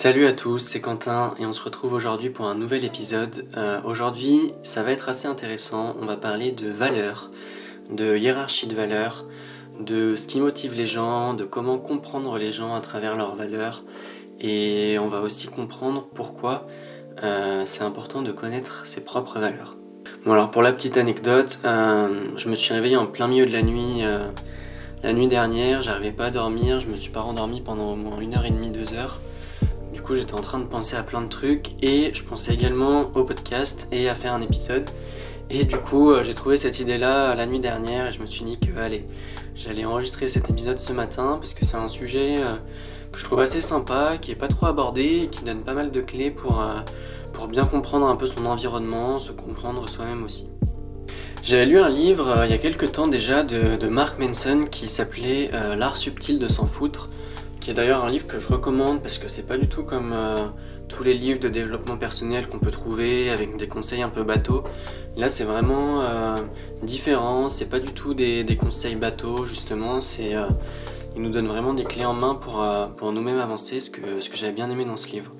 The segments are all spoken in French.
Salut à tous, c'est Quentin et on se retrouve aujourd'hui pour un nouvel épisode. Euh, aujourd'hui, ça va être assez intéressant. On va parler de valeurs, de hiérarchie de valeurs, de ce qui motive les gens, de comment comprendre les gens à travers leurs valeurs. Et on va aussi comprendre pourquoi euh, c'est important de connaître ses propres valeurs. Bon alors pour la petite anecdote, euh, je me suis réveillé en plein milieu de la nuit la nuit dernière, j'arrivais pas à dormir, je me suis pas rendormi pendant au moins une heure et demie, deux heures. Du coup, j'étais en train de penser à plein de trucs et je pensais également au podcast et à faire un épisode. Et du coup, euh, j'ai trouvé cette idée-là la nuit dernière et je me suis dit que, allez, j'allais enregistrer cet épisode ce matin parce que c'est un sujet euh, que je trouve assez sympa, qui est pas trop abordé et qui donne pas mal de clés pour, euh, pour bien comprendre un peu son environnement, se comprendre soi-même aussi. J'avais lu un livre il y a quelques temps déjà de Mark Manson qui s'appelait L'art subtil de s'en foutre qui est d'ailleurs un livre que je recommande parce que c'est pas du tout comme euh, tous les livres de développement personnel qu'on peut trouver avec des conseils un peu bateaux. Là, c'est vraiment euh, différent, c'est pas du tout des, conseils bateaux, justement. Euh, il nous donne vraiment des clés en main pour, pour nous-mêmes avancer, ce que, ce que j'avais bien aimé dans ce livre.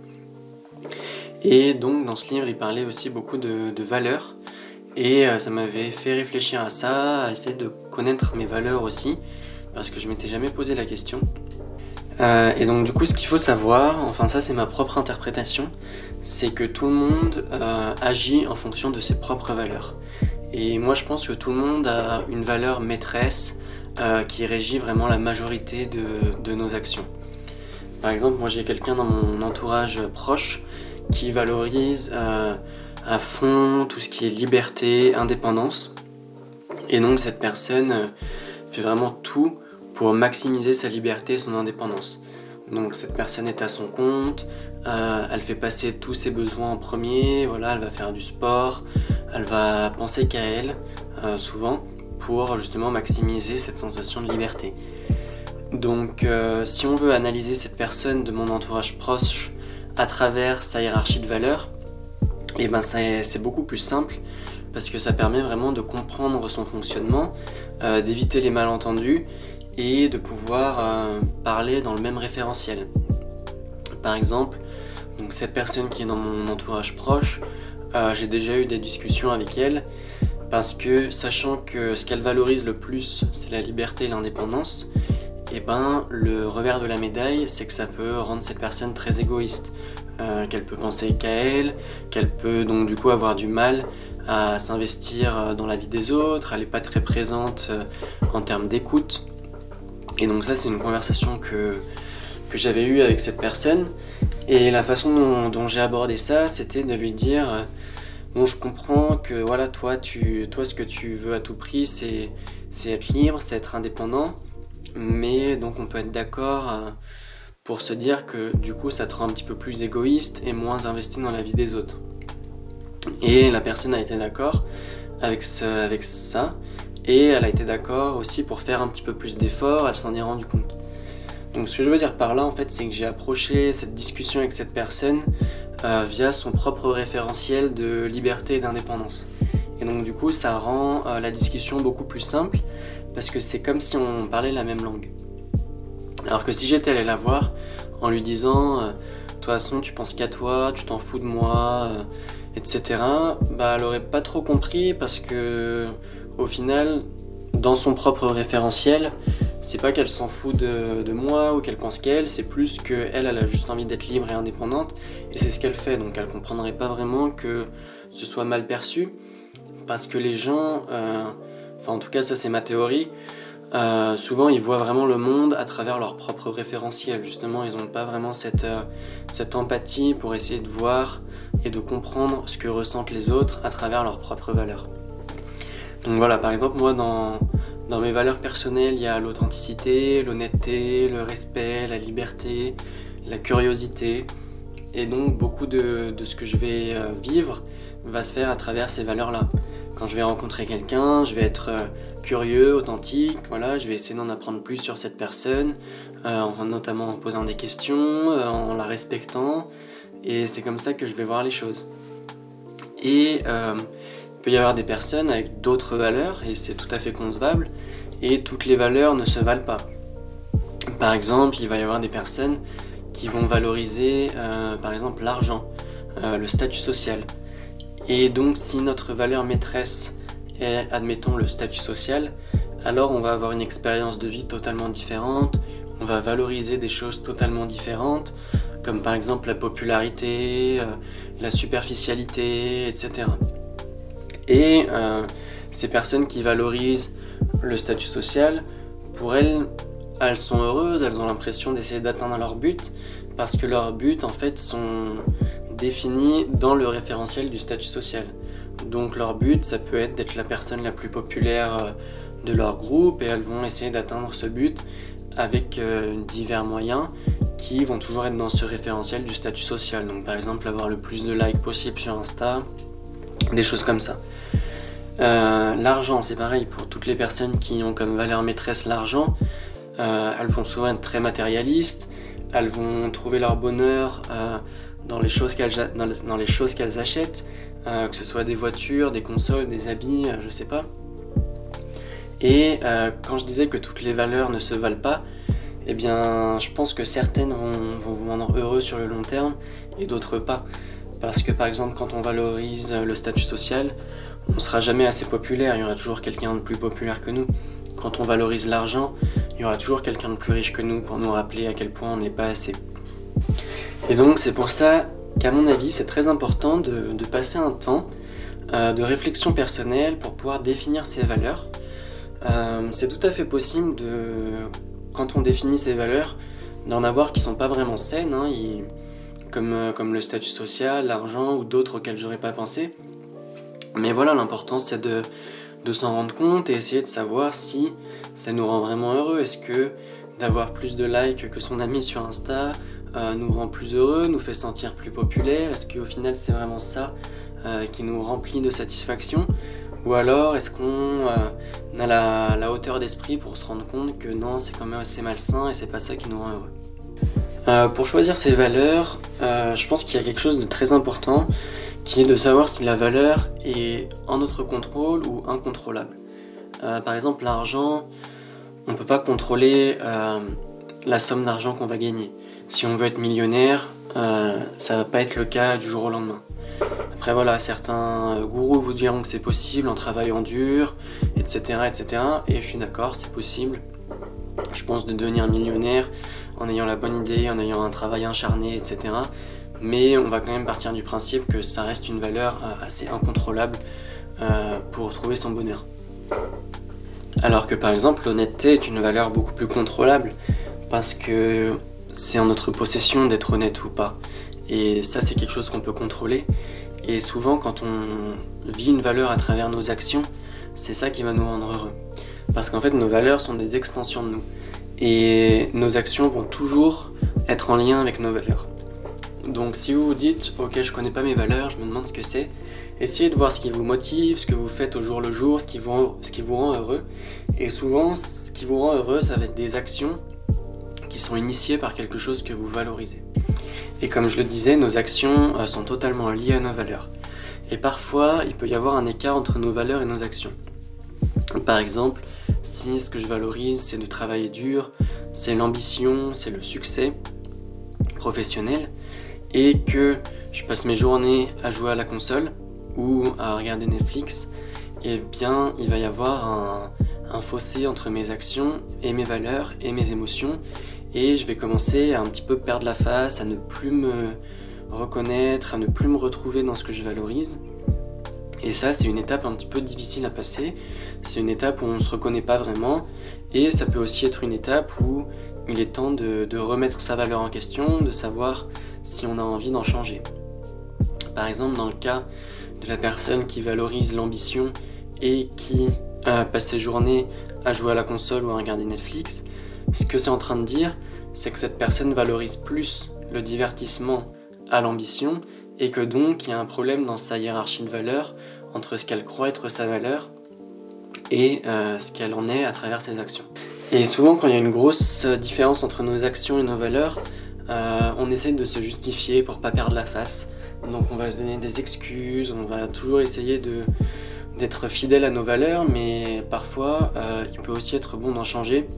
Et donc, dans ce livre, il parlait aussi beaucoup de, de valeurs. Et ça m'avait fait réfléchir à ça, à essayer de connaître mes valeurs aussi, parce que je m'étais jamais posé la question. Euh, et donc du coup, ce qu'il faut savoir, enfin ça c'est ma propre interprétation, c'est que tout le monde euh, agit en fonction de ses propres valeurs. Et moi je pense que tout le monde a une valeur maîtresse euh, qui régit vraiment la majorité de, de nos actions. Par exemple, moi j'ai quelqu'un dans mon entourage proche qui valorise à fond tout ce qui est liberté, indépendance. Et donc cette personne fait vraiment tout pour maximiser sa liberté et son indépendance. Donc cette personne est à son compte, euh, elle fait passer tous ses besoins en premier, voilà, elle va faire du sport, elle va penser qu'à elle, euh, souvent, pour justement maximiser cette sensation de liberté. Donc euh, si on veut analyser cette personne de mon entourage proche à travers sa hiérarchie de valeurs, et eh ben c'est beaucoup plus simple parce que ça permet vraiment de comprendre son fonctionnement, d'éviter les malentendus et de pouvoir euh, parler dans le même référentiel. Par exemple, cette personne qui est dans mon entourage proche, euh, j'ai déjà eu des discussions avec elle parce que sachant que ce qu'elle valorise le plus c'est la liberté et l'indépendance, et eh ben le revers de la médaille c'est que ça peut rendre cette personne très égoïste, euh, qu'elle peut penser qu'à elle, qu'elle peut donc du coup avoir du mal à s'investir dans la vie des autres, elle n'est pas très présente en termes d'écoute. Et donc ça, c'est une conversation que, que j'avais eue avec cette personne. Et la façon dont, j'ai abordé ça, c'était de lui dire, bon, je comprends que voilà, toi, tu, toi, ce que tu veux à tout prix, c'est, c'est être libre, c'est être indépendant. Mais donc on peut être d'accord euh, pour se dire que du coup, ça te rend un petit peu plus égoïste et moins investi dans la vie des autres. Et la personne a été d'accord avec, avec ça. Et elle a été d'accord aussi pour faire un petit peu plus d'efforts, elle s'en est rendue compte. Donc ce que je veux dire par là, en fait, c'est que j'ai approché cette discussion avec cette personne euh, via son propre référentiel de liberté et d'indépendance. Et donc du coup, ça rend euh, la discussion beaucoup plus simple parce que c'est comme si on parlait la même langue. Alors que si j'étais allé la voir en lui disant, euh, de toute façon, tu penses qu'à toi, tu t'en fous de moi, etc., bah elle aurait pas trop compris parce que au final, dans son propre référentiel, c'est pas qu'elle s'en fout de, moi ou qu'elle pense qu'elle, c'est plus qu'elle, elle a juste envie d'être libre et indépendante, et c'est ce qu'elle fait, donc elle comprendrait pas vraiment que ce soit mal perçu, parce que les gens, euh, enfin en tout cas ça c'est ma théorie, euh, souvent ils voient vraiment le monde à travers leur propre référentiel, justement ils n'ont pas vraiment cette, euh, cette empathie pour essayer de voir et de comprendre ce que ressentent les autres à travers leurs propres valeurs. Voilà, par exemple, moi, dans, dans mes valeurs personnelles, il y a l'authenticité, l'honnêteté, le respect, la liberté, la curiosité. Et donc, beaucoup de, de ce que je vais euh, vivre va se faire à travers ces valeurs-là. Quand je vais rencontrer quelqu'un, je vais être euh, curieux, authentique, voilà, je vais essayer d'en apprendre plus sur cette personne, euh, notamment en posant des questions, en la respectant, et c'est comme ça que je vais voir les choses. Et il peut y avoir des personnes avec d'autres valeurs et c'est tout à fait concevable et toutes les valeurs ne se valent pas. Par exemple, il va y avoir des personnes qui vont valoriser par exemple l'argent, le statut social. Et donc si notre valeur maîtresse est, admettons, le statut social, alors on va avoir une expérience de vie totalement différente, on va valoriser des choses totalement différentes, comme par exemple la popularité, euh, la superficialité, etc. Et euh, ces personnes qui valorisent le statut social, pour elles, elles sont heureuses, elles ont l'impression d'essayer d'atteindre leur but, parce que leurs buts en fait sont définis dans le référentiel du statut social. Donc leur but, ça peut être d'être la personne la plus populaire euh, de leur groupe et elles vont essayer d'atteindre ce but avec divers moyens qui vont toujours être dans ce référentiel du statut social. Donc par exemple avoir le plus de likes possible sur Insta, des choses comme ça. Euh, l'argent, c'est pareil pour toutes les personnes qui ont comme valeur maîtresse l'argent. Euh, elles vont souvent être très matérialistes, elles vont trouver leur bonheur euh, dans les choses qu'elles achètent, que ce soit des voitures, des consoles, des habits, je sais pas. Et quand je disais que toutes les valeurs ne se valent pas, eh bien, je pense que certaines vont, vous rendre heureux sur le long terme et d'autres pas. Parce que par exemple, quand on valorise le statut social, on ne sera jamais assez populaire, il y aura toujours quelqu'un de plus populaire que nous. Quand on valorise l'argent, il y aura toujours quelqu'un de plus riche que nous pour nous rappeler à quel point on n'est pas assez. Et donc c'est pour ça qu'à mon avis, c'est très important de, passer un temps euh, de réflexion personnelle pour pouvoir définir ses valeurs. Euh, c'est tout à fait possible de quand on définit ses valeurs, d'en avoir qui sont pas vraiment saines, hein, comme, euh, comme le statut social, l'argent ou d'autres auxquels j'aurais pas pensé. Mais voilà, l'important c'est de, s'en rendre compte et essayer de savoir si ça nous rend vraiment heureux. Est-ce que d'avoir plus de likes que son ami sur Insta euh, nous rend plus heureux, nous fait sentir plus populaire? Est-ce qu'au final c'est vraiment ça euh, qui nous remplit de satisfaction? Ou alors est-ce qu'on euh, a la, hauteur d'esprit pour se rendre compte que non, c'est quand même assez malsain et c'est pas ça qui nous rend heureux? Pour choisir ses valeurs, je pense qu'il y a quelque chose de très important qui est de savoir si la valeur est en notre contrôle ou incontrôlable. par exemple, l'argent, on ne peut pas contrôler la somme d'argent qu'on va gagner. Si on veut être millionnaire, ça va pas être le cas du jour au lendemain. Après voilà, certains euh, gourous vous diront que c'est possible en travaillant dur, etc. etc. Et je suis d'accord, c'est possible. Je pense de devenir millionnaire en ayant la bonne idée, en ayant un travail acharné, etc. Mais on va quand même partir du principe que ça reste une valeur euh, assez incontrôlable euh, pour trouver son bonheur. Alors que par exemple l'honnêteté est une valeur beaucoup plus contrôlable parce que c'est en notre possession d'être honnête ou pas. Et ça c'est quelque chose qu'on peut contrôler. Et souvent, quand on vit une valeur à travers nos actions, c'est ça qui va nous rendre heureux. Parce qu'en fait, nos valeurs sont des extensions de nous. Et nos actions vont toujours être en lien avec nos valeurs. Donc si vous vous dites, ok, je connais pas mes valeurs, je me demande ce que c'est, essayez de voir ce qui vous motive, ce que vous faites au jour le jour, ce qui vous, ce qui vous rend heureux. Et souvent, ce qui vous rend heureux, ça va être des actions qui sont initiées par quelque chose que vous valorisez. Et comme je le disais, nos actions euh, sont totalement liées à nos valeurs. Et parfois, il peut y avoir un écart entre nos valeurs et nos actions. Par exemple, si ce que je valorise, c'est de travailler dur, c'est l'ambition, c'est le succès professionnel, et que je passe mes journées à jouer à la console ou à regarder Netflix, eh bien, il va y avoir un, fossé entre mes actions et mes valeurs et mes émotions, et je vais commencer à un petit peu perdre la face, à ne plus me reconnaître, à ne plus me retrouver dans ce que je valorise. Et ça, c'est une étape un petit peu difficile à passer. C'est une étape où on ne se reconnaît pas vraiment. Et ça peut aussi être une étape où il est temps de, remettre sa valeur en question, de savoir si on a envie d'en changer. Par exemple, dans le cas de la personne qui valorise l'ambition et qui passe ses journées à jouer à la console ou à regarder Netflix, ce que c'est en train de dire, c'est que cette personne valorise plus le divertissement à l'ambition et que donc il y a un problème dans sa hiérarchie de valeurs entre ce qu'elle croit être sa valeur et euh, ce qu'elle en est à travers ses actions. Et souvent quand il y a une grosse différence entre nos actions et nos valeurs, euh, on essaie de se justifier pour pas perdre la face. Donc on va se donner des excuses, on va toujours essayer d'être fidèle à nos valeurs, mais parfois euh, il peut aussi être bon d'en changer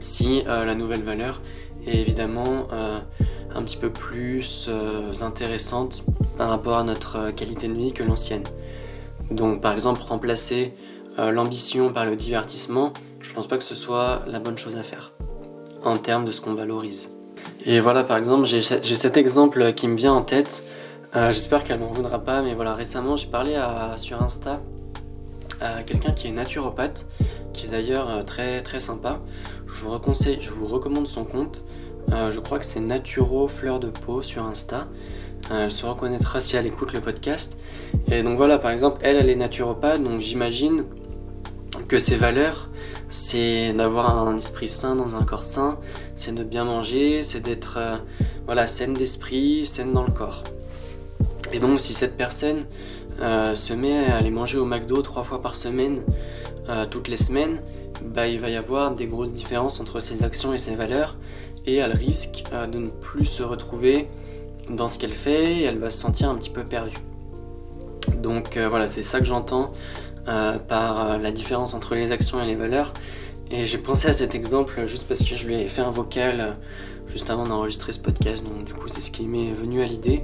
si euh, la nouvelle valeur est évidemment un petit peu plus intéressante par rapport à notre qualité de vie que l'ancienne. Donc par exemple remplacer l'ambition par le divertissement, je pense pas que ce soit la bonne chose à faire en termes de ce qu'on valorise. Et voilà, par exemple, j'ai cet exemple qui me vient en tête. Euh, j'espère qu'elle m'en voudra pas, mais voilà, récemment j'ai parlé sur Insta à quelqu'un qui est naturopathe, qui est d'ailleurs euh, très très sympa. Je vous, je vous recommande son compte. Euh, je crois que c'est Naturo Fleur de Peau sur Insta. elle se reconnaîtra si elle écoute le podcast. Et donc voilà, par exemple, elle, elle est naturopathe, donc j'imagine que ses valeurs, c'est d'avoir un esprit sain dans un corps sain, c'est de bien manger, c'est d'être euh, voilà, saine d'esprit, saine dans le corps. Et donc si cette personne euh, se met à aller manger au McDo trois fois par semaine, euh, toutes les semaines, bah, il va y avoir des grosses différences entre ses actions et ses valeurs, et elle risque de ne plus se retrouver dans ce qu'elle fait, et elle va se sentir un petit peu perdue. Donc voilà, c'est ça que j'entends euh, par euh, la différence entre les actions et les valeurs. Et j'ai pensé à cet exemple juste parce que je lui ai fait un vocal euh, juste avant d'enregistrer ce podcast, donc du coup c'est ce qui m'est venu à l'idée.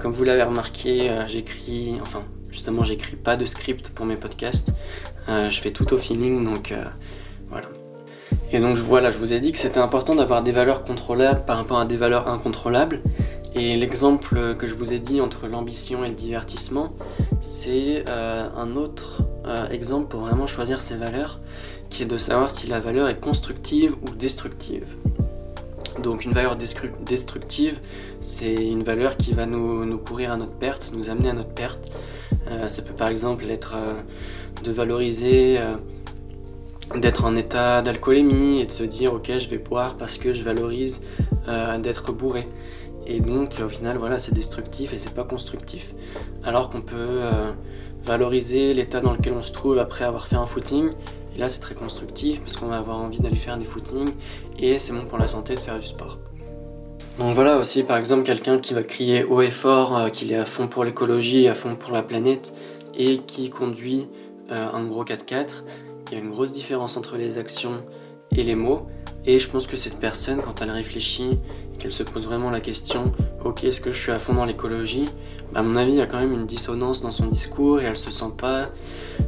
comme vous l'avez remarqué, j'écris, enfin justement j'écris pas de script pour mes podcasts, je fais tout au feeling, donc voilà. Et donc voilà, je vous ai dit que c'était important d'avoir des valeurs contrôlables par rapport à des valeurs incontrôlables. Et l'exemple que je vous ai dit entre l'ambition et le divertissement, c'est euh, un autre euh, exemple pour vraiment choisir ses valeurs, qui est de savoir si la valeur est constructive ou destructive. Donc une valeur destructive, c'est une valeur qui va nous, courir à notre perte, nous amener à notre perte. Euh, ça peut par exemple être de valoriser, d'être en état d'alcoolémie et de se dire ok je vais boire parce que je valorise d'être bourré. Et donc au final voilà c'est destructif et c'est pas constructif. Alors qu'on peut euh, valoriser l'état dans lequel on se trouve après avoir fait un footing. Et là c'est très constructif parce qu'on va avoir envie d'aller faire des footings et c'est bon pour la santé de faire du sport. Donc voilà aussi par exemple quelqu'un qui va crier haut et fort euh, qu'il est à fond pour l'écologie, à fond pour la planète et qui conduit euh, un gros 4x4. Il y a une grosse différence entre les actions et les mots. Et je pense que cette personne, quand elle réfléchit qu'elle se pose vraiment la question ok est-ce que je suis à fond dans l'écologie? À mon avis il y a quand même une dissonance dans son discours et elle se sent pas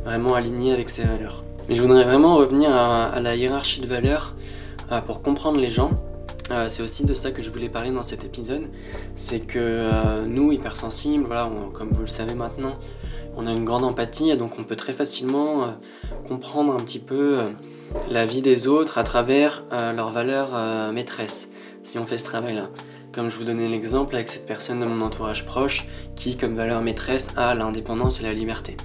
vraiment alignée avec ses valeurs. Mais je voudrais vraiment revenir à, la hiérarchie de valeurs euh, pour comprendre les gens. Euh, c'est aussi de ça que je voulais parler dans cet épisode. C'est que euh, nous hypersensibles voilà comme vous le savez maintenant on a une grande empathie et donc on peut très facilement comprendre un petit peu la vie des autres à travers leurs valeurs maîtresses si on fait ce travail-là. Comme je vous donnais l'exemple avec cette personne de mon entourage proche qui, comme valeur maîtresse, a l'indépendance et la liberté.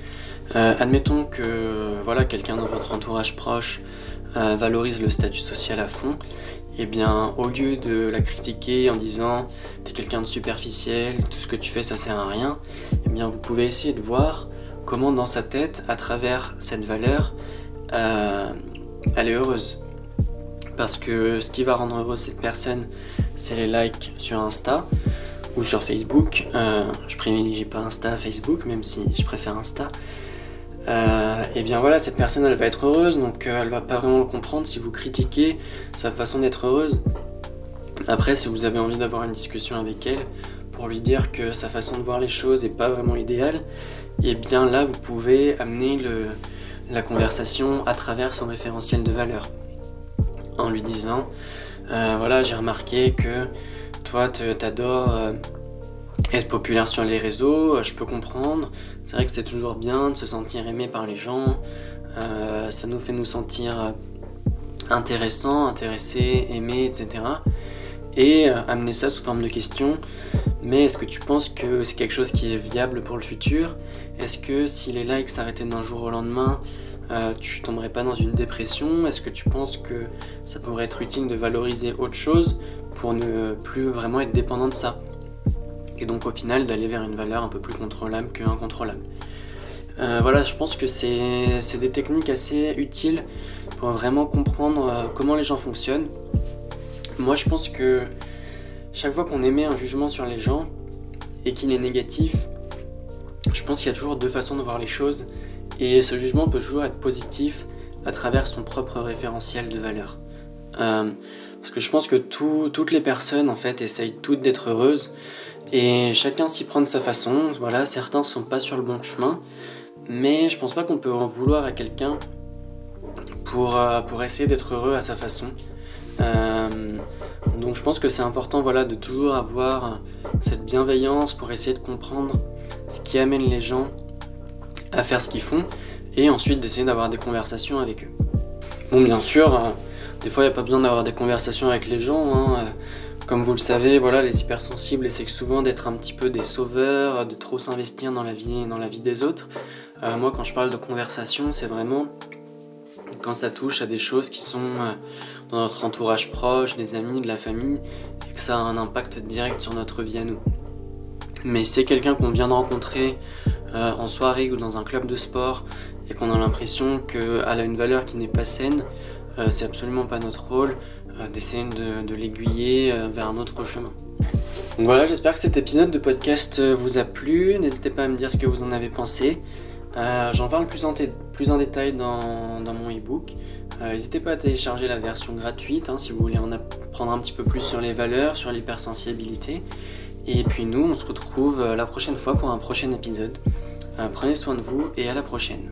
Euh, admettons que voilà quelqu'un dans votre entourage proche euh, valorise le statut social à fond. Eh bien, au lieu de la critiquer en disant t'es quelqu'un de superficiel, tout ce que tu fais ça sert à rien, eh bien vous pouvez essayer de voir comment dans sa tête, à travers cette valeur, euh, elle est heureuse. Parce que ce qui va rendre heureuse cette personne, c'est les likes sur Insta ou sur Facebook. Euh, je privilégie pas Insta, Facebook, même si je préfère Insta. Euh, et bien voilà, cette personne elle va être heureuse, donc euh, elle va pas vraiment le comprendre si vous critiquez sa façon d'être heureuse. Après, si vous avez envie d'avoir une discussion avec elle pour lui dire que sa façon de voir les choses est pas vraiment idéale, et bien là vous pouvez amener la conversation à travers son référentiel de valeur en lui disant euh, voilà j'ai remarqué que toi t'adores euh, être populaire sur les réseaux, euh, je peux comprendre, c'est vrai que c'est toujours bien de se sentir aimé par les gens, ça nous fait nous sentir intéressants, intéressés, aimés, etc. Et amener ça sous forme de question, mais est-ce que tu penses que c'est quelque chose qui est viable pour le futur? Est-ce que si les likes s'arrêtaient d'un jour au lendemain, euh, tu tomberais pas dans une dépression Est-ce que tu penses que ça pourrait être utile de valoriser autre chose pour ne plus vraiment être dépendant de ça Et donc au final d'aller vers une valeur un peu plus contrôlable que incontrôlable. Euh, voilà, je pense que c'est des techniques assez utiles pour vraiment comprendre euh, comment les gens fonctionnent. Moi je pense que chaque fois qu'on émet un jugement sur les gens et qu'il est négatif, je pense qu'il y a toujours deux façons de voir les choses et ce jugement peut toujours être positif à travers son propre référentiel de valeur. Euh, Parce que je pense que toutes les personnes en fait essayent toutes d'être heureuses et chacun s'y prend de sa façon. Voilà, certains sont pas sur le bon chemin, mais je pense pas qu'on peut en vouloir à quelqu'un pour, euh, pour essayer d'être heureux à sa façon. Euh, donc je pense que c'est important voilà, de toujours avoir cette bienveillance pour essayer de comprendre ce qui amène les gens à faire ce qu'ils font et ensuite d'essayer d'avoir des conversations avec eux. Bon bien sûr, euh, des fois il n'y a pas besoin d'avoir des conversations avec les gens. Hein, comme vous le savez, voilà, les hypersensibles essaient souvent d'être un petit peu des sauveurs, de trop s'investir dans la vie, dans la vie des autres. moi, quand je parle de conversation, c'est vraiment quand ça touche à des choses qui sont euh, dans notre entourage proche, des amis, de la famille, et que ça a un impact direct sur notre vie à nous. Mais c'est quelqu'un qu'on vient de rencontrer euh, en soirée ou dans un club de sport et qu'on a l'impression qu'elle a une valeur qui n'est pas saine, euh, c'est absolument pas notre rôle d'essayer de, l'aiguiller vers un autre chemin. Donc voilà, j'espère que cet épisode de podcast vous a plu. N'hésitez pas à me dire ce que vous en avez pensé. Euh, j'en parle plus en, plus en, détail dans, mon e-book. Euh, n'hésitez pas à télécharger la version gratuite hein, si vous voulez en apprendre un petit peu plus sur les valeurs, sur l'hypersensibilité. Et puis nous, on se retrouve euh, la prochaine fois pour un prochain épisode. Prenez soin de vous et à la prochaine.